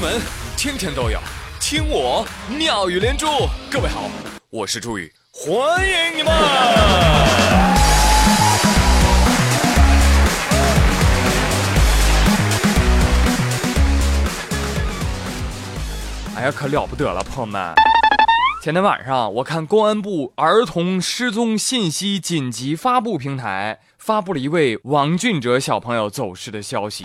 闻天天都有，听我妙语连珠。各位好，我是朱宇，欢迎你们！哎呀，可了不得了，朋友们！前天晚上，我看公安部儿童失踪信息紧急发布平台发布了一位王俊哲小朋友走失的消息。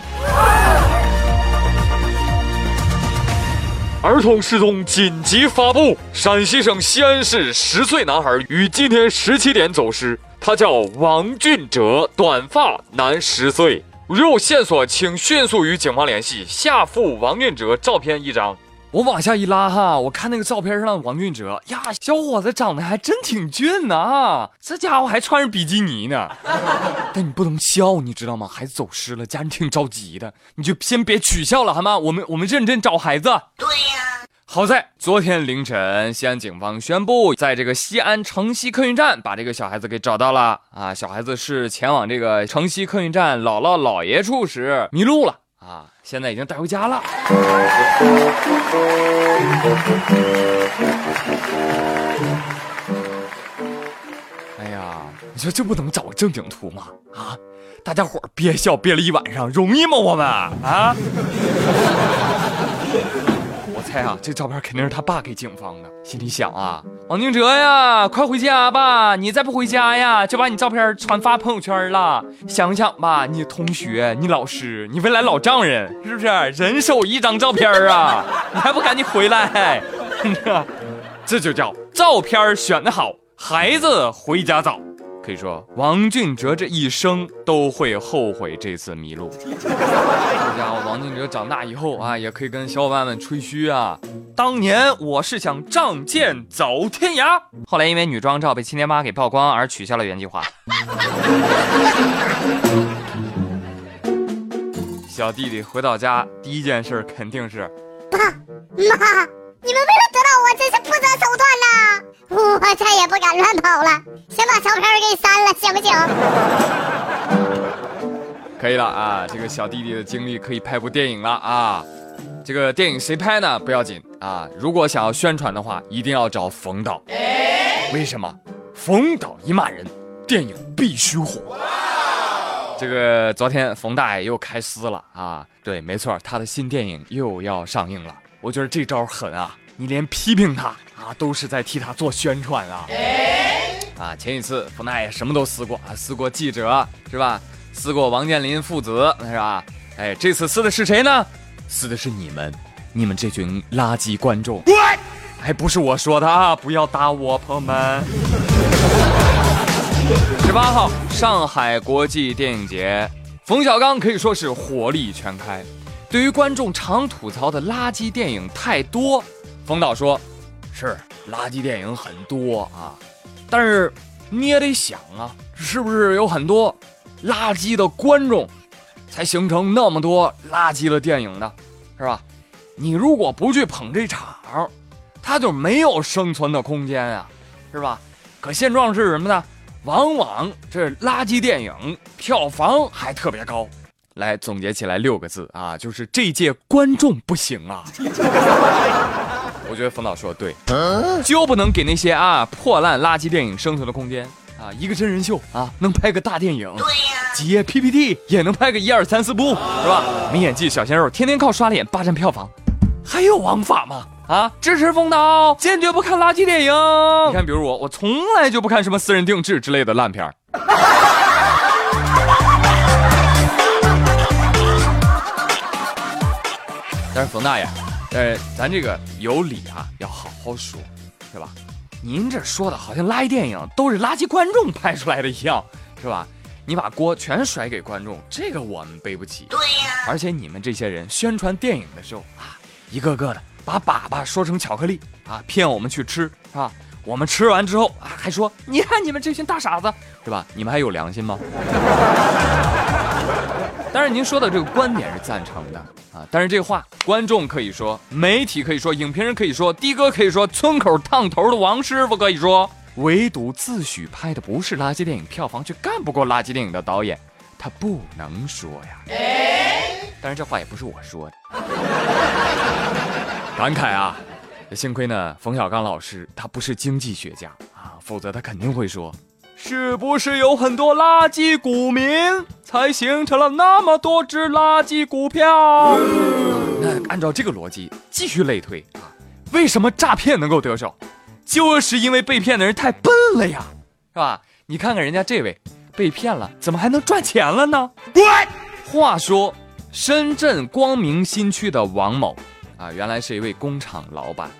儿童失踪紧急发布：陕西省西安市十岁男孩于今天十七点走失，他叫王俊哲，短发，男，十岁。如有线索，请迅速与警方联系。下附王俊哲照片一张。我往下一拉哈，我看那个照片上的王俊哲呀，小伙子长得还真挺俊呐，这家伙还穿着比基尼呢。但你不能笑，你知道吗？孩子走失了，家人挺着急的，你就先别取笑了好吗？我们我们认真找孩子。对呀。好在昨天凌晨，西安警方宣布，在这个西安城西客运站把这个小孩子给找到了啊。小孩子是前往这个城西客运站姥姥姥爷处时迷路了。啊，现在已经带回家了。哎呀，你说这不能找个正经图吗？啊，大家伙憋笑憋了一晚上，容易吗？我们啊。猜啊，这照片肯定是他爸给警方的。心里想啊，王宁哲呀，快回家吧！你再不回家呀，就把你照片传发朋友圈了。想想吧，你同学、你老师、你未来老丈人，是不是人手一张照片啊？你还不赶紧回来？这就叫照片选的好，孩子回家早。可以说，王俊哲这一生都会后悔这次迷路。这家伙，王俊哲长大以后啊，也可以跟小伙伴们吹嘘啊，当年我是想仗剑走天涯，后来因为女装照被亲爹妈给曝光而取消了原计划。小弟弟回到家，第一件事肯定是，爸妈，你们为了得到我，真是不择把照片给删了，行不行？可以了啊，这个小弟弟的经历可以拍部电影了啊。这个电影谁拍呢？不要紧啊，如果想要宣传的话，一定要找冯导。为什么？冯导一骂人，电影必须火。这个昨天冯大爷又开撕了啊！对，没错，他的新电影又要上映了。我觉得这招狠啊！你连批评他啊，都是在替他做宣传啊！啊，前几次冯大爷什么都撕过啊，撕过记者是吧？撕过王健林父子是吧？哎，这次撕的是谁呢？撕的是你们，你们这群垃圾观众！哎，不是我说的啊，不要打我，朋友们。十八号，上海国际电影节，冯小刚可以说是火力全开。对于观众常吐槽的垃圾电影太多。冯导说：“是垃圾电影很多啊，但是你也得想啊，是不是有很多垃圾的观众，才形成那么多垃圾的电影呢？是吧？你如果不去捧这场，他就没有生存的空间啊，是吧？可现状是什么呢？往往这垃圾电影票房还特别高。来总结起来六个字啊，就是这届观众不行啊。”我觉得冯导说的对，就不能给那些啊破烂垃圾电影生存的空间啊！一个真人秀啊，能拍个大电影，对呀，几页 PPT 也能拍个一二三四部，是吧？没演技小鲜肉天天靠刷脸霸占票房，还有王法吗？啊，支持冯导，坚决不看垃圾电影。你看，比如我，我从来就不看什么私人定制之类的烂片 但是冯大爷。呃，咱这个有理啊，要好好说，是吧？您这说的好像垃圾电影都是垃圾观众拍出来的一样，是吧？你把锅全甩给观众，这个我们背不起。对呀。而且你们这些人宣传电影的时候啊，一个个的把粑粑说成巧克力啊，骗我们去吃，是吧？我们吃完之后啊，还说你看你们这群大傻子，是吧？你们还有良心吗？但是您说的这个观点是赞成的啊，但是这话观众可以说，媒体可以说，影评人可以说，的哥可以说，村口烫头的王师傅可以说，唯独自诩拍的不是垃圾电影，票房却干不过垃圾电影的导演，他不能说呀。但是这话也不是我说的。感慨啊！幸亏呢，冯小刚老师他不是经济学家啊，否则他肯定会说，是不是有很多垃圾股民才形成了那么多只垃圾股票？那按照这个逻辑继续类推啊，为什么诈骗能够得手？就是因为被骗的人太笨了呀，是吧？你看看人家这位被骗了，怎么还能赚钱了呢？话说，深圳光明新区的王某。啊，原来是一位工厂老板。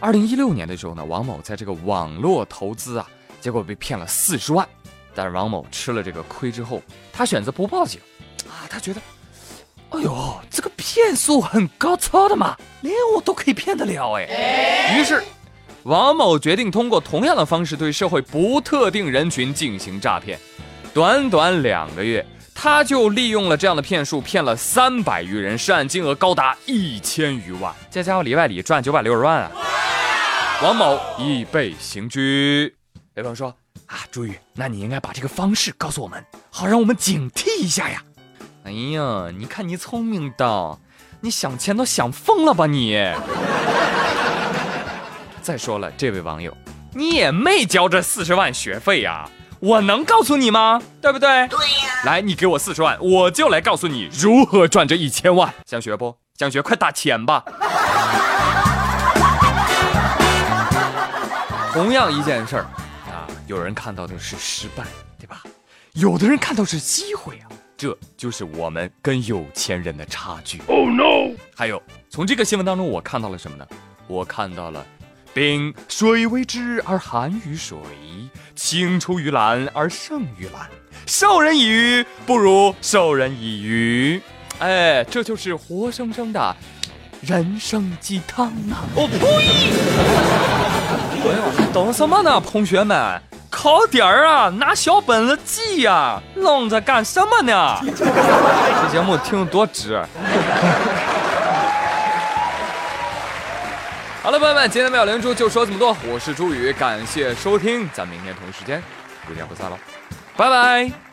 二零一六年的时候呢，王某在这个网络投资啊，结果被骗了四十万。但是王某吃了这个亏之后，他选择不报警。啊，他觉得，哎呦，这个骗术很高超的嘛，连我都可以骗得了哎。于是，王某决定通过同样的方式对社会不特定人群进行诈骗。短短两个月。他就利用了这样的骗术，骗了三百余人，涉案金额高达一千余万。这家伙里外里赚九百六十万啊！王某已被刑拘。有朋友说啊，朱宇，那你应该把这个方式告诉我们，好让我们警惕一下呀。哎呀，你看你聪明的，你想钱都想疯了吧你？再说了，这位网友，你也没交这四十万学费呀。我能告诉你吗？对不对？对呀。来，你给我四十万，我就来告诉你如何赚这一千万。想学不？想学，快打钱吧。同样一件事儿啊，有人看到的是失败，对吧？有的人看到是机会啊，这就是我们跟有钱人的差距。Oh no！还有，从这个新闻当中，我看到了什么呢？我看到了。冰水为之而寒于水，青出于蓝而胜于蓝。授人以鱼不如授人以渔。哎，这就是活生生的人生鸡汤啊！我呸！哎呦，还等什么呢，同学们？考点儿啊，拿小本子记呀，愣着干什么呢？这节目听多值。好了，朋友们，今天妙连珠就说这么多。我是朱宇，感谢收听，咱明天同一时间不见不散喽，拜拜。